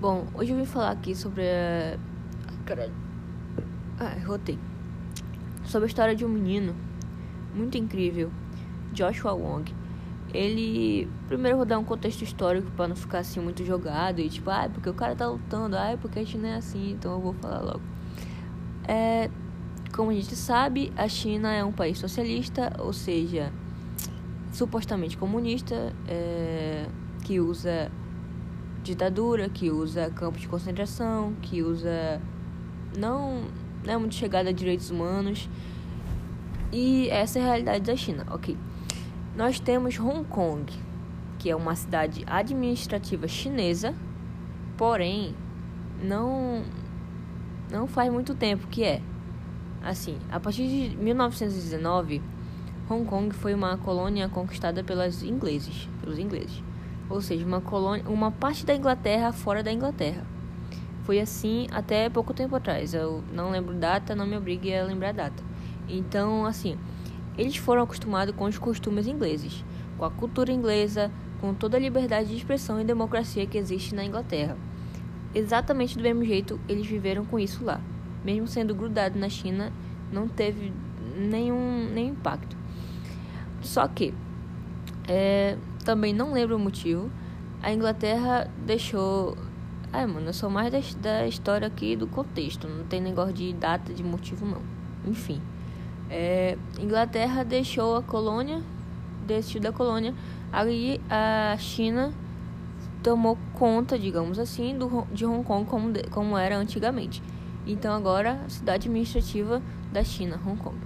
Bom, hoje eu vim falar aqui sobre a. Caralho. Ah, rotei. Sobre a história de um menino muito incrível, Joshua Wong. Ele. Primeiro eu vou dar um contexto histórico para não ficar assim muito jogado e tipo, ah, porque o cara tá lutando, ah, porque a China é assim, então eu vou falar logo. É. Como a gente sabe, a China é um país socialista, ou seja, supostamente comunista, é, que usa ditadura, que usa campos de concentração, que usa não, não é muito chegada a direitos humanos. E essa é a realidade da China, ok. Nós temos Hong Kong, que é uma cidade administrativa chinesa, porém não não faz muito tempo que é. Assim, a partir de 1919, Hong Kong foi uma colônia conquistada pelos ingleses, pelos ingleses ou seja, uma colônia, uma parte da Inglaterra fora da Inglaterra. Foi assim até pouco tempo atrás. Eu não lembro data, não me obrigue a lembrar a data. Então, assim, eles foram acostumados com os costumes ingleses, com a cultura inglesa, com toda a liberdade de expressão e democracia que existe na Inglaterra. Exatamente do mesmo jeito eles viveram com isso lá. Mesmo sendo grudado na China, não teve nenhum, nenhum impacto. Só que é, também não lembro o motivo. A Inglaterra deixou. Ai, mano, eu sou mais da, da história aqui do contexto. Não tem negócio de data, de motivo, não. Enfim. É, Inglaterra deixou a colônia, desistiu da colônia. Aí a China tomou conta, digamos assim, do, de Hong Kong como, como era antigamente. Então agora, cidade administrativa da China, Hong Kong.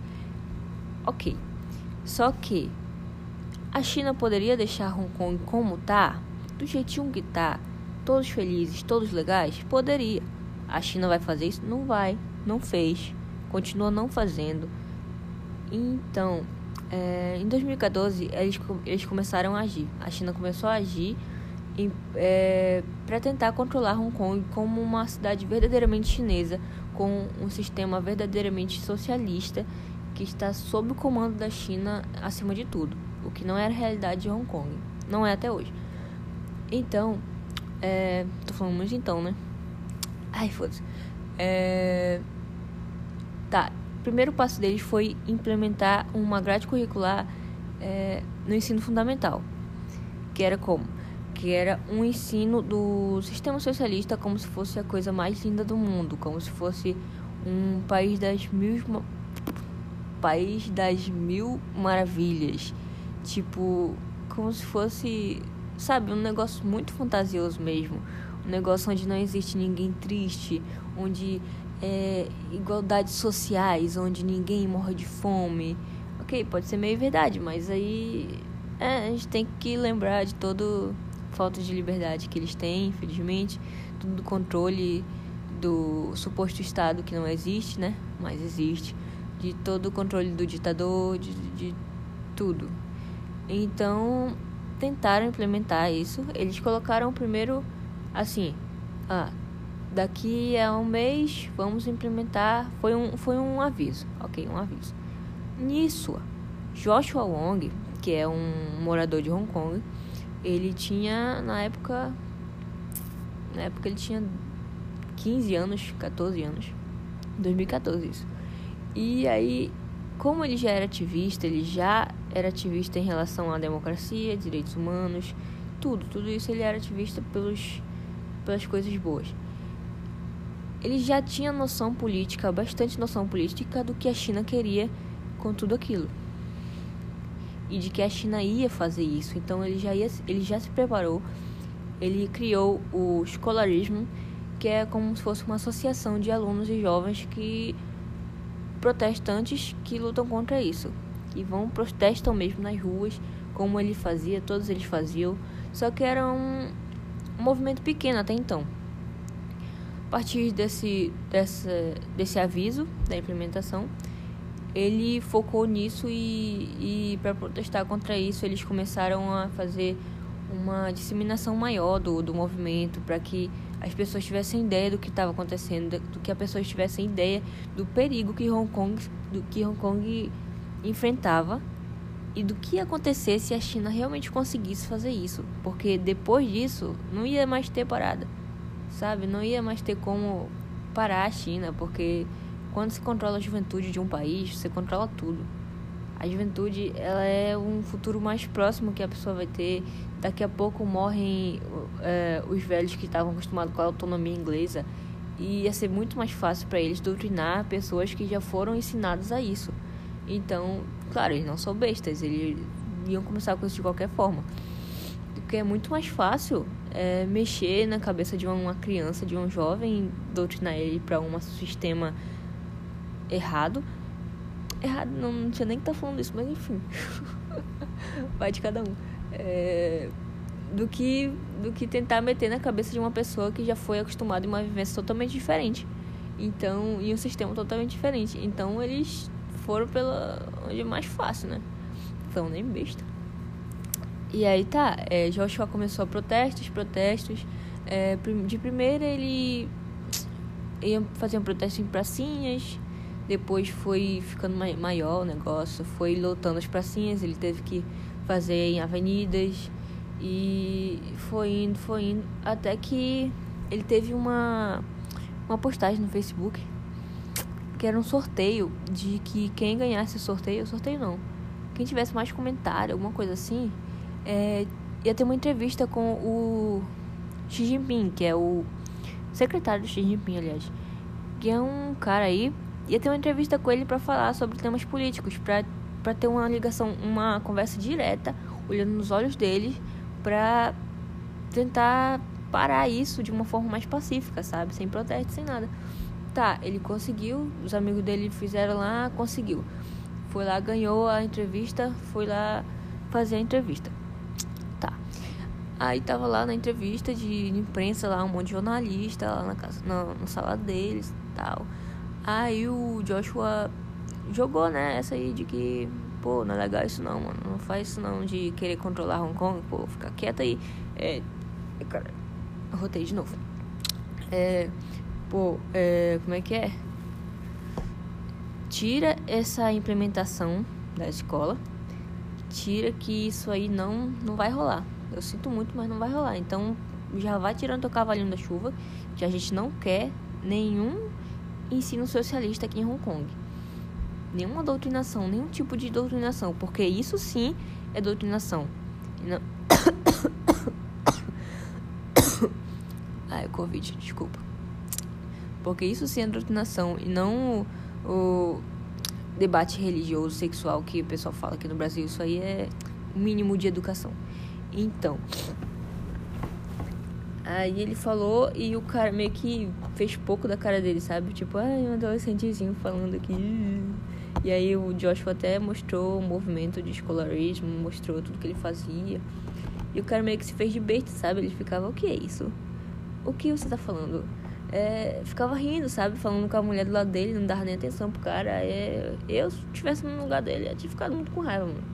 Ok. Só que a China poderia deixar Hong Kong como tá, do jeitinho que tá, todos felizes, todos legais? Poderia. A China vai fazer isso? Não vai, não fez, continua não fazendo. Então, é, em 2014 eles, eles começaram a agir. A China começou a agir é, para tentar controlar Hong Kong como uma cidade verdadeiramente chinesa, com um sistema verdadeiramente socialista que está sob o comando da China acima de tudo o que não era a realidade de Hong Kong. Não é até hoje. Então, é, tô falando muito então, né? Ai, foda-se. É, tá, o primeiro passo deles foi implementar uma grade curricular é, no ensino fundamental. Que era como? Que era um ensino do sistema socialista como se fosse a coisa mais linda do mundo, como se fosse um país das mil país das mil maravilhas Tipo, como se fosse, sabe, um negócio muito fantasioso mesmo. Um negócio onde não existe ninguém triste, onde é igualdades sociais, onde ninguém morre de fome. Ok, pode ser meio verdade, mas aí é, a gente tem que lembrar de todo falta de liberdade que eles têm, infelizmente, tudo do controle do suposto Estado que não existe, né? Mas existe, de todo o controle do ditador, de, de tudo. Então, tentaram implementar isso. Eles colocaram primeiro assim, ah, daqui a um mês vamos implementar. Foi um, foi um aviso, ok, um aviso. Nisso, Joshua Wong, que é um morador de Hong Kong, ele tinha na época, na época ele tinha 15 anos, 14 anos, 2014 isso. E aí como ele já era ativista, ele já era ativista em relação à democracia, direitos humanos, tudo, tudo isso ele era ativista pelos, pelas coisas boas. Ele já tinha noção política, bastante noção política do que a China queria com tudo aquilo. E de que a China ia fazer isso. Então ele já, ia, ele já se preparou. Ele criou o escolarismo, que é como se fosse uma associação de alunos e jovens que protestantes que lutam contra isso, que vão protestam mesmo nas ruas, como ele fazia, todos eles faziam, só que era um, um movimento pequeno até então. A partir desse, desse, desse aviso da implementação, ele focou nisso e, e para protestar contra isso, eles começaram a fazer uma disseminação maior do, do movimento para que as pessoas tivessem ideia do que estava acontecendo, do que as pessoas tivessem ideia do perigo que Hong Kong, do que Hong Kong enfrentava e do que ia acontecer se a China realmente conseguisse fazer isso, porque depois disso não ia mais ter parada. sabe? Não ia mais ter como parar a China, porque quando se controla a juventude de um país, você controla tudo. A juventude, ela é um futuro mais próximo que a pessoa vai ter. Daqui a pouco morrem é, os velhos que estavam acostumados com a autonomia inglesa. E ia ser muito mais fácil para eles doutrinar pessoas que já foram ensinadas a isso. Então, claro, eles não são bestas, eles iam começar com isso de qualquer forma. Porque é muito mais fácil é, mexer na cabeça de uma criança, de um jovem, doutrinar ele para um sistema errado. Errado, não, não tinha nem que estar tá falando isso, mas enfim. Vai de cada um. É, do que do que tentar meter na cabeça de uma pessoa que já foi acostumada em uma vivência totalmente diferente. Então, e um sistema totalmente diferente. Então, eles foram pela onde é mais fácil, né? Então, nem besta. E aí tá, é, Joshua começou a protestos, protestos. É, de primeira ele ia fazer um protesto em pracinhas, depois foi ficando maior o negócio, foi lotando as pracinhas, ele teve que fazer em avenidas e foi indo, foi indo, até que ele teve uma, uma postagem no Facebook que era um sorteio de que quem ganhasse o sorteio, sorteio não, quem tivesse mais comentário, alguma coisa assim, é, ia ter uma entrevista com o Xi Jinping, que é o secretário do Xi Jinping, aliás, que é um cara aí. Ia ter uma entrevista com ele para falar sobre temas políticos, para ter uma ligação, uma conversa direta, olhando nos olhos dele, para tentar parar isso de uma forma mais pacífica, sabe? Sem protesto, sem nada. Tá, ele conseguiu, os amigos dele fizeram lá, conseguiu. Foi lá, ganhou a entrevista, foi lá fazer a entrevista. Aí tava lá na entrevista de imprensa, lá um monte de jornalista lá na, casa, na, na sala deles e tal. Aí o Joshua jogou, né, essa aí de que, pô, não é legal isso não, mano. Não faz isso não de querer controlar Hong Kong, pô, fica quieta aí. É. Cara, rotei de novo. É. Pô, é. Como é que é? Tira essa implementação da escola. Tira que isso aí não, não vai rolar. Eu sinto muito, mas não vai rolar. Então já vai tirando teu cavalinho da chuva, que a gente não quer nenhum ensino socialista aqui em Hong Kong. Nenhuma doutrinação, nenhum tipo de doutrinação, porque isso sim é doutrinação. Não... Ai, Covid, desculpa. Porque isso sim é doutrinação e não o, debate religioso, sexual que o pessoal fala aqui no Brasil. Isso aí é o mínimo de educação. Então. Aí ele falou e o cara meio que fez pouco da cara dele, sabe? Tipo, ai, um adolescentezinho falando aqui. E aí o Joshua até mostrou o movimento de escolarismo, mostrou tudo que ele fazia. E o cara meio que se fez de besta, sabe? Ele ficava, o que é isso? O que você tá falando? É, ficava rindo, sabe? Falando com a mulher do lado dele, não dava nem atenção pro cara. É, eu, se tivesse no lugar dele, ia ter ficado muito com raiva, mano.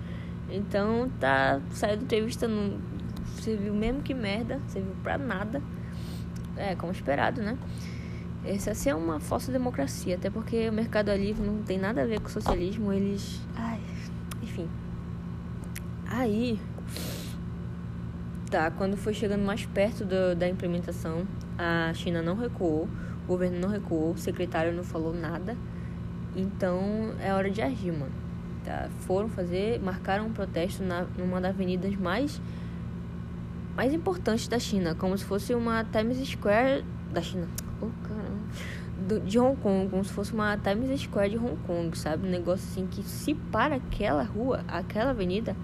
Então tá. Saiu da entrevista, não serviu mesmo que merda, serviu pra nada. É, como esperado, né? Essa assim é uma falsa democracia, até porque o mercado livre não tem nada a ver com o socialismo, eles. Ai, enfim. Aí. Tá, quando foi chegando mais perto do, da implementação, a China não recuou, o governo não recuou, o secretário não falou nada. Então é hora de agir, mano tá? Foram fazer, marcaram um protesto na, numa das avenidas mais mais importantes da China, como se fosse uma Times Square da China. Oh, caramba. Do, de Hong Kong, como se fosse uma Times Square de Hong Kong, sabe? Um negócio assim que se para aquela rua, aquela avenida,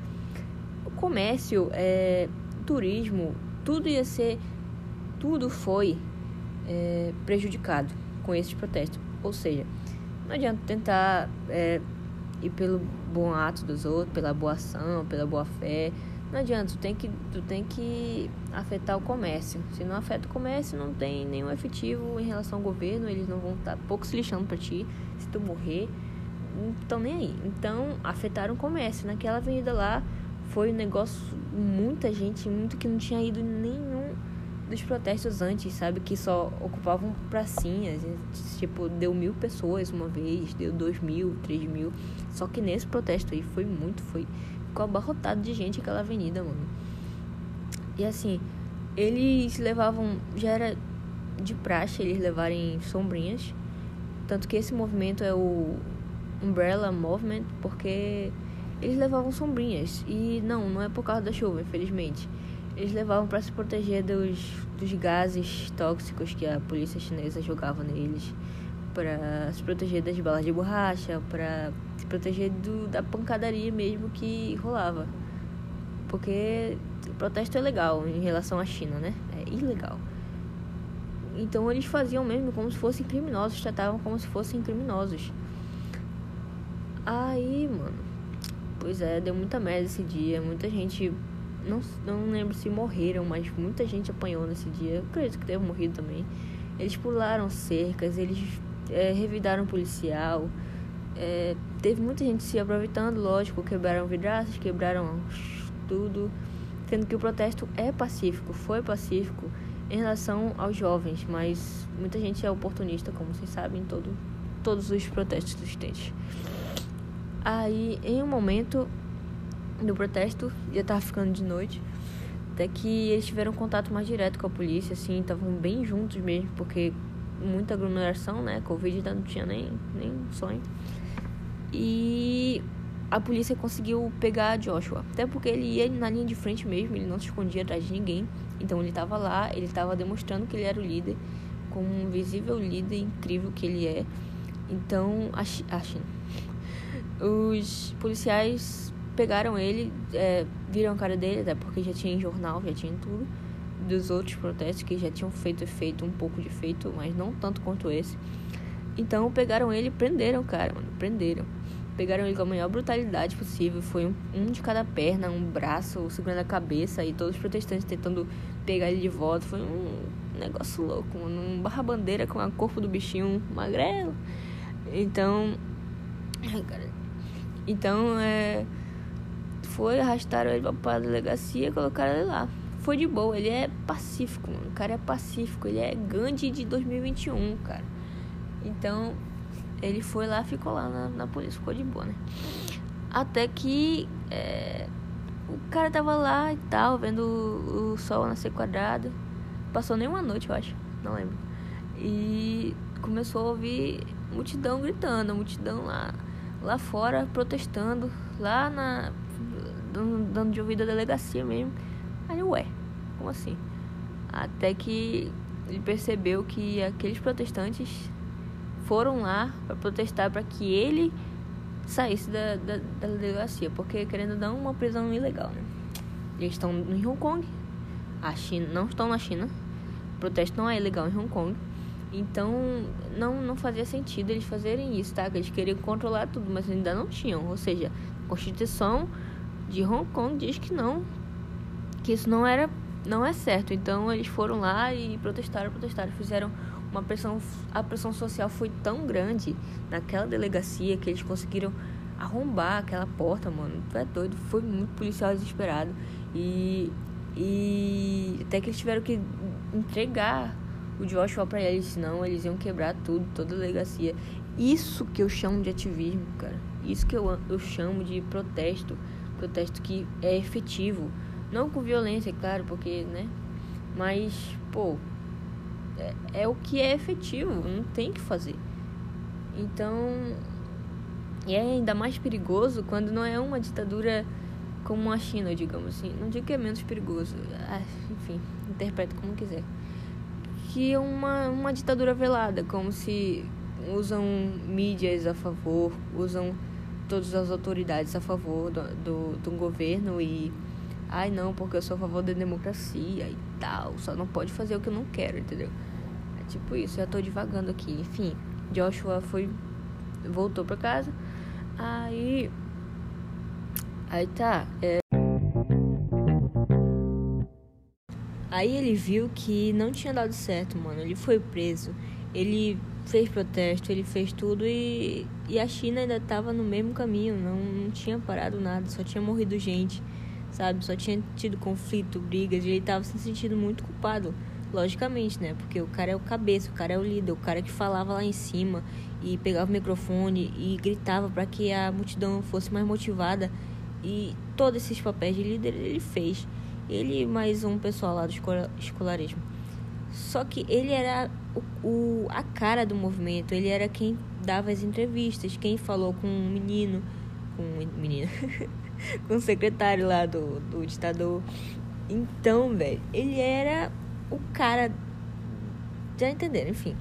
o comércio, é, turismo, tudo ia ser, tudo foi é, prejudicado com esses protestos. Ou seja, não adianta tentar é, e pelo bom ato dos outros, pela boa ação, pela boa fé. Não adianta, tu tem que, tu tem que afetar o comércio. Se não afeta o comércio, não tem nenhum efetivo em relação ao governo, eles não vão estar pouco se lixando para ti. Se tu morrer, não estão nem aí. Então, afetaram o comércio. Naquela avenida lá, foi um negócio, muita gente, muito que não tinha ido nenhum dos protestos antes, sabe? Que só ocupavam pracinhas. Tipo, deu mil pessoas uma vez, deu dois mil, três mil. Só que nesse protesto aí foi muito, foi. Ficou abarrotado de gente aquela avenida, mano. E assim, eles levavam. Já era de praxe eles levarem sombrinhas. Tanto que esse movimento é o Umbrella Movement, porque eles levavam sombrinhas. E não, não é por causa da chuva, infelizmente. Eles levavam para se proteger dos, dos gases tóxicos que a polícia chinesa jogava neles, para se proteger das balas de borracha, para se proteger do, da pancadaria mesmo que rolava. Porque o protesto é legal em relação à China, né? É ilegal. Então eles faziam mesmo como se fossem criminosos, tratavam como se fossem criminosos. Aí, mano, pois é, deu muita merda esse dia. Muita gente, não, não lembro se morreram, mas muita gente apanhou nesse dia. Eu acredito que teve morrido também. Eles pularam cercas, eles é, revidaram policial. É, teve muita gente se aproveitando, lógico, quebraram vidraças, quebraram tudo. Sendo que o protesto é pacífico, foi pacífico em relação aos jovens, mas muita gente é oportunista, como vocês sabem, em todo, todos os protestos existentes. Aí, em um momento do protesto, já tava ficando de noite, até que eles tiveram contato mais direto com a polícia, assim, estavam bem juntos mesmo, porque muita aglomeração, né? Covid ainda não tinha nem, nem sonho. E a polícia conseguiu pegar Joshua. Até porque ele ia na linha de frente mesmo, ele não se escondia atrás de ninguém. Então ele estava lá, ele estava demonstrando que ele era o líder, como um visível líder incrível que ele é. Então, a China. Os policiais pegaram ele, é, viram a cara dele, até porque já tinha em jornal, já tinha tudo, dos outros protestos que já tinham feito efeito, um pouco de efeito, mas não tanto quanto esse. Então pegaram ele e prenderam o cara, mano, prenderam. Pegaram ele com a maior brutalidade possível. Foi um, um de cada perna, um braço segurando a cabeça e todos os protestantes tentando pegar ele de volta. Foi um negócio louco, mano. Um barra-bandeira com o corpo do bichinho magrelo. Então. Então, é. Foi, arrastaram ele pra delegacia e colocaram ele lá. Foi de boa, ele é pacífico, mano. O cara é pacífico, ele é Gandhi de 2021, cara. Então, ele foi lá, ficou lá na, na polícia, ficou de boa, né? Até que é, o cara tava lá e tal, vendo o, o sol nascer quadrado. Passou nem uma noite, eu acho, não lembro. E começou a ouvir multidão gritando, multidão lá, lá fora protestando, lá na. Dando, dando de ouvido a delegacia mesmo. Aí, ué, como assim? Até que ele percebeu que aqueles protestantes foram lá para protestar para que ele saísse da, da, da, delegacia, porque querendo dar uma prisão ilegal, né? Eles estão em Hong Kong, a China não estão na China, o protesto não é ilegal em Hong Kong, então não não fazia sentido eles fazerem isso, tá? Eles queriam controlar tudo, mas ainda não tinham, ou seja, a Constituição de Hong Kong diz que não, que isso não era não é certo. Então eles foram lá e protestaram, protestaram, fizeram uma pressão, a pressão social foi tão grande naquela delegacia que eles conseguiram arrombar aquela porta, mano. Tu é doido, foi muito policial desesperado. E, e até que eles tiveram que entregar o Joshua pra eles, senão eles iam quebrar tudo, toda a delegacia. Isso que eu chamo de ativismo, cara. Isso que eu, eu chamo de protesto. Protesto que é efetivo. Não com violência, é claro, porque, né? Mas, pô, é, é o que é efetivo, não tem que fazer. Então, é ainda mais perigoso quando não é uma ditadura como a China, digamos assim. Não digo que é menos perigoso, ah, enfim, interprete como quiser. Que é uma, uma ditadura velada, como se usam mídias a favor, usam todas as autoridades a favor do, do, do governo e ai não, porque eu sou a favor da democracia e tal, só não pode fazer o que eu não quero, entendeu? É tipo isso, já tô divagando aqui. Enfim, Joshua foi. voltou pra casa. Aí. Aí tá. É... Aí ele viu que não tinha dado certo, mano. Ele foi preso. Ele fez protesto, ele fez tudo e, e a China ainda tava no mesmo caminho. Não, não tinha parado nada, só tinha morrido gente sabe? Só tinha tido conflito, brigas, e ele tava se sentindo muito culpado. Logicamente, né? Porque o cara é o cabeça, o cara é o líder, o cara que falava lá em cima e pegava o microfone e gritava para que a multidão fosse mais motivada. E todos esses papéis de líder ele fez. Ele mais um pessoal lá do escolarismo. Só que ele era o, o, a cara do movimento, ele era quem dava as entrevistas, quem falou com um menino, com um menino, com o secretário lá do, do ditador. Então, velho, ele era o cara. Já entenderam, enfim.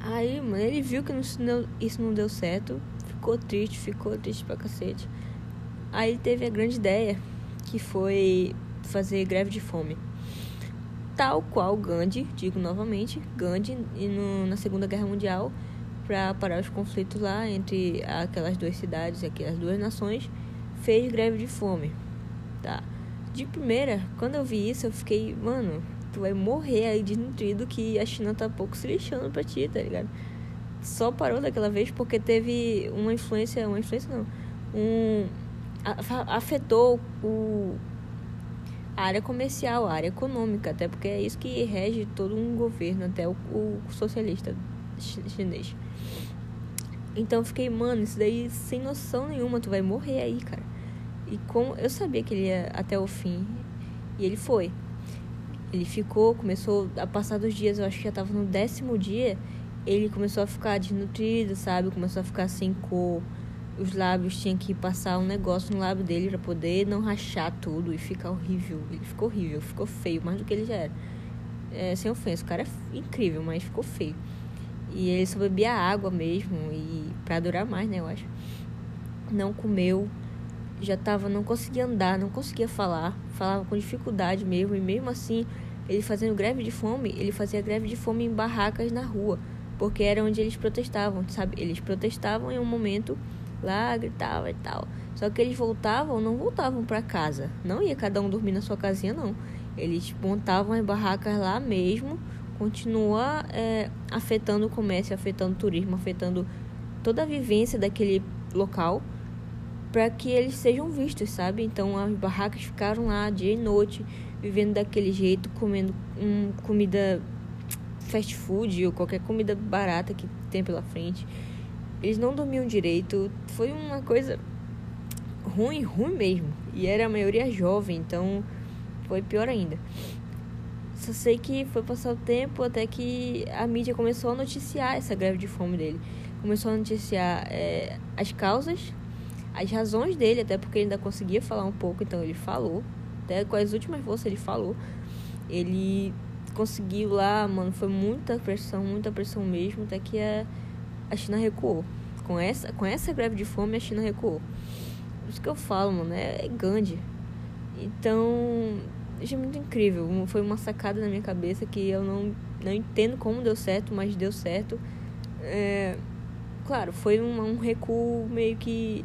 Aí, mano, ele viu que não, isso não deu certo, ficou triste, ficou triste pra cacete. Aí ele teve a grande ideia, que foi fazer greve de fome. Tal qual Gandhi, digo novamente, Gandhi no, na Segunda Guerra Mundial, para parar os conflitos lá entre aquelas duas cidades, aquelas duas nações, fez greve de fome. Tá. De primeira, quando eu vi isso, eu fiquei, mano, tu vai morrer aí desnutrido que a China tá pouco se lixando pra ti, tá ligado? Só parou daquela vez porque teve uma influência, uma influência não, um afetou o a área comercial, a área econômica, até porque é isso que rege todo um governo, até o, o socialista chinês. Então eu fiquei, mano, isso daí sem noção nenhuma, tu vai morrer aí, cara. E como eu sabia que ele ia até o fim, e ele foi. Ele ficou, começou a passar dos dias, eu acho que já tava no décimo dia, ele começou a ficar desnutrido, sabe? Começou a ficar sem cor. Os lábios tinham que passar um negócio no lábio dele para poder não rachar tudo e ficar horrível. Ele ficou horrível, ficou feio, mais do que ele já era. É, sem ofensa, o cara é incrível, mas ficou feio. E ele só bebia água mesmo, e para durar mais, né, eu acho. Não comeu, já tava, não conseguia andar, não conseguia falar, falava com dificuldade mesmo, e mesmo assim, ele fazendo greve de fome, ele fazia greve de fome em barracas na rua, porque era onde eles protestavam, sabe? Eles protestavam em um momento lá, gritavam e tal. Só que eles voltavam, não voltavam para casa, não ia cada um dormir na sua casinha, não. Eles montavam as barracas lá mesmo, continua é, afetando o comércio, afetando o turismo, afetando toda a vivência daquele local para que eles sejam vistos, sabe? Então as barracas ficaram lá dia e noite, vivendo daquele jeito, comendo um, comida fast food ou qualquer comida barata que tem pela frente. Eles não dormiam direito, foi uma coisa ruim, ruim mesmo. E era a maioria jovem, então foi pior ainda. Só sei que foi passar o tempo até que a mídia começou a noticiar essa greve de fome dele. Começou a noticiar é, as causas as razões dele, até porque ele ainda conseguia falar um pouco, então ele falou. Até com as últimas forças ele falou. Ele conseguiu lá, mano, foi muita pressão, muita pressão mesmo, até que a, a China recuou. Com essa, com essa greve de fome, a China recuou. Por isso que eu falo, mano, é, é Gandhi. Então, achei muito incrível. Foi uma sacada na minha cabeça que eu não, não entendo como deu certo, mas deu certo. É, claro, foi um, um recuo meio que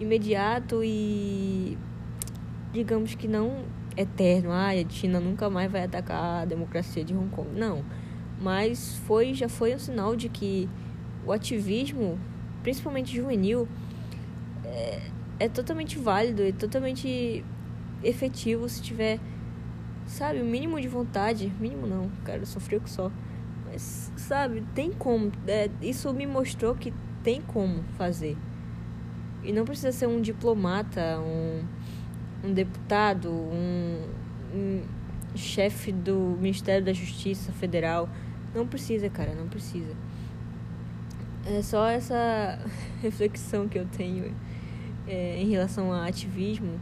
imediato e digamos que não eterno, ah, a China nunca mais vai atacar a democracia de Hong Kong. Não. Mas foi já foi um sinal de que o ativismo, principalmente juvenil, é, é totalmente válido e totalmente efetivo se tiver, sabe, o mínimo de vontade. Mínimo não, cara, eu sofri que só. Mas, sabe, tem como. É, isso me mostrou que tem como fazer. E não precisa ser um diplomata, um, um deputado, um, um chefe do Ministério da Justiça Federal. Não precisa, cara, não precisa. É só essa reflexão que eu tenho é, em relação a ativismo.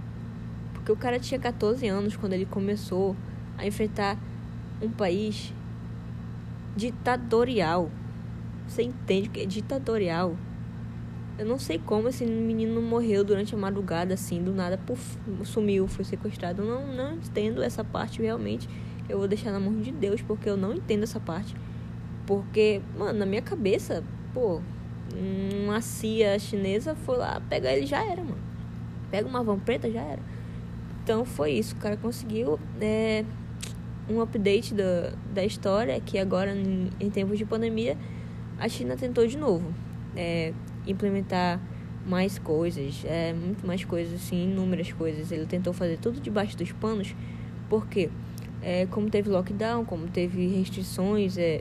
Porque o cara tinha 14 anos quando ele começou a enfrentar um país ditatorial. Você entende que é ditatorial? Eu não sei como esse menino morreu durante a madrugada, assim, do nada, sumiu, foi sequestrado. Eu não, não entendo essa parte realmente. Eu vou deixar na mão de Deus, porque eu não entendo essa parte. Porque, mano, na minha cabeça, pô, uma CIA chinesa foi lá pegar ele já era, mano. Pega uma van preta, já era. Então foi isso, o cara conseguiu é, um update da, da história, que agora, em, em tempos de pandemia, a China tentou de novo. É, implementar mais coisas, é, muito mais coisas, assim, inúmeras coisas. Ele tentou fazer tudo debaixo dos panos, porque é, como teve lockdown, como teve restrições, é,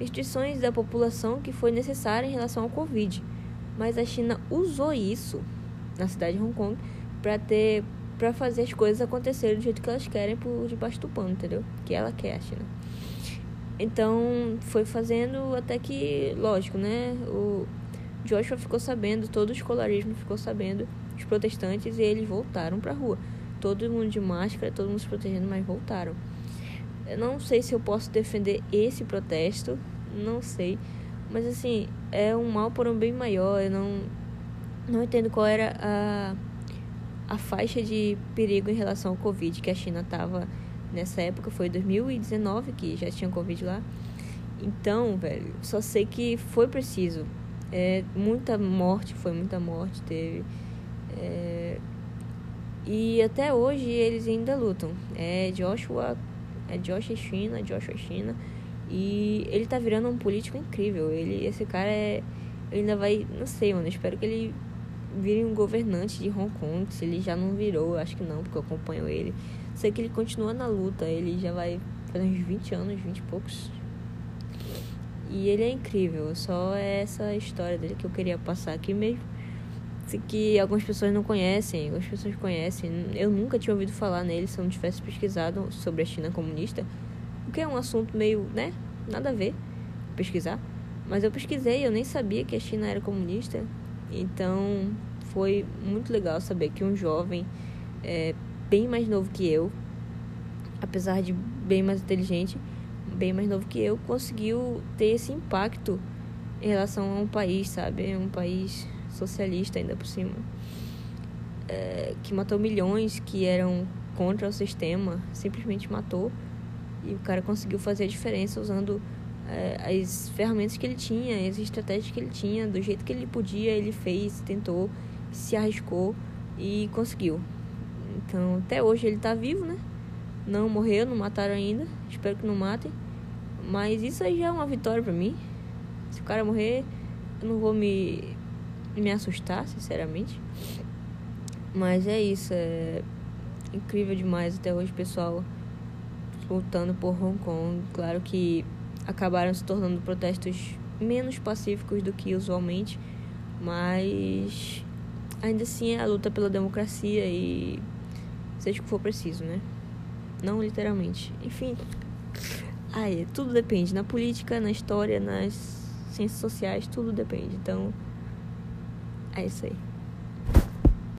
restrições da população que foi necessária em relação ao Covid. Mas a China usou isso na cidade de Hong Kong para ter para fazer as coisas acontecerem do jeito que elas querem por debaixo do pano, entendeu? Que ela quer, a China. Então, foi fazendo até que, lógico, né? O Joshua ficou sabendo, todo o escolarismo ficou sabendo, os protestantes, e eles voltaram pra rua. Todo mundo de máscara, todo mundo se protegendo, mas voltaram. Eu não sei se eu posso defender esse protesto, não sei. Mas assim, é um mal por um bem maior. Eu não, não entendo qual era a, a faixa de perigo em relação ao Covid que a China estava nessa época. Foi 2019 que já tinha Covid lá. Então, velho, só sei que foi preciso. É, muita morte, foi muita morte, teve. É, e até hoje eles ainda lutam. É Joshua, é Joshua China, Joshua China. E ele tá virando um político incrível. Ele, esse cara é. Ele ainda vai. Não sei, mano. Espero que ele vire um governante de Hong Kong. Se ele já não virou, acho que não, porque eu acompanho ele. Sei que ele continua na luta. Ele já vai fazer uns 20 anos, 20 e poucos. E ele é incrível. Só é essa história dele que eu queria passar aqui mesmo. Que algumas pessoas não conhecem, algumas pessoas conhecem. Eu nunca tinha ouvido falar nele se eu não tivesse pesquisado sobre a China comunista. O que é um assunto meio, né? Nada a ver pesquisar. Mas eu pesquisei, eu nem sabia que a China era comunista. Então foi muito legal saber que um jovem é, bem mais novo que eu, apesar de bem mais inteligente, bem mais novo que eu, conseguiu ter esse impacto em relação a um país, sabe? Um país socialista ainda por cima. É, que matou milhões que eram contra o sistema, simplesmente matou. E o cara conseguiu fazer a diferença usando é, as ferramentas que ele tinha, as estratégias que ele tinha, do jeito que ele podia, ele fez, tentou, se arriscou e conseguiu. Então, até hoje ele tá vivo, né? Não morreu, não mataram ainda. Espero que não matem. Mas isso aí já é uma vitória para mim. Se o cara morrer, eu não vou me, me assustar, sinceramente. Mas é isso, é incrível demais até hoje, pessoal lutando por Hong Kong. Claro que acabaram se tornando protestos menos pacíficos do que usualmente, mas ainda assim é a luta pela democracia e seja o que for preciso, né? Não literalmente. Enfim, aí tudo depende. Na política, na história, nas ciências sociais, tudo depende. Então, é isso aí.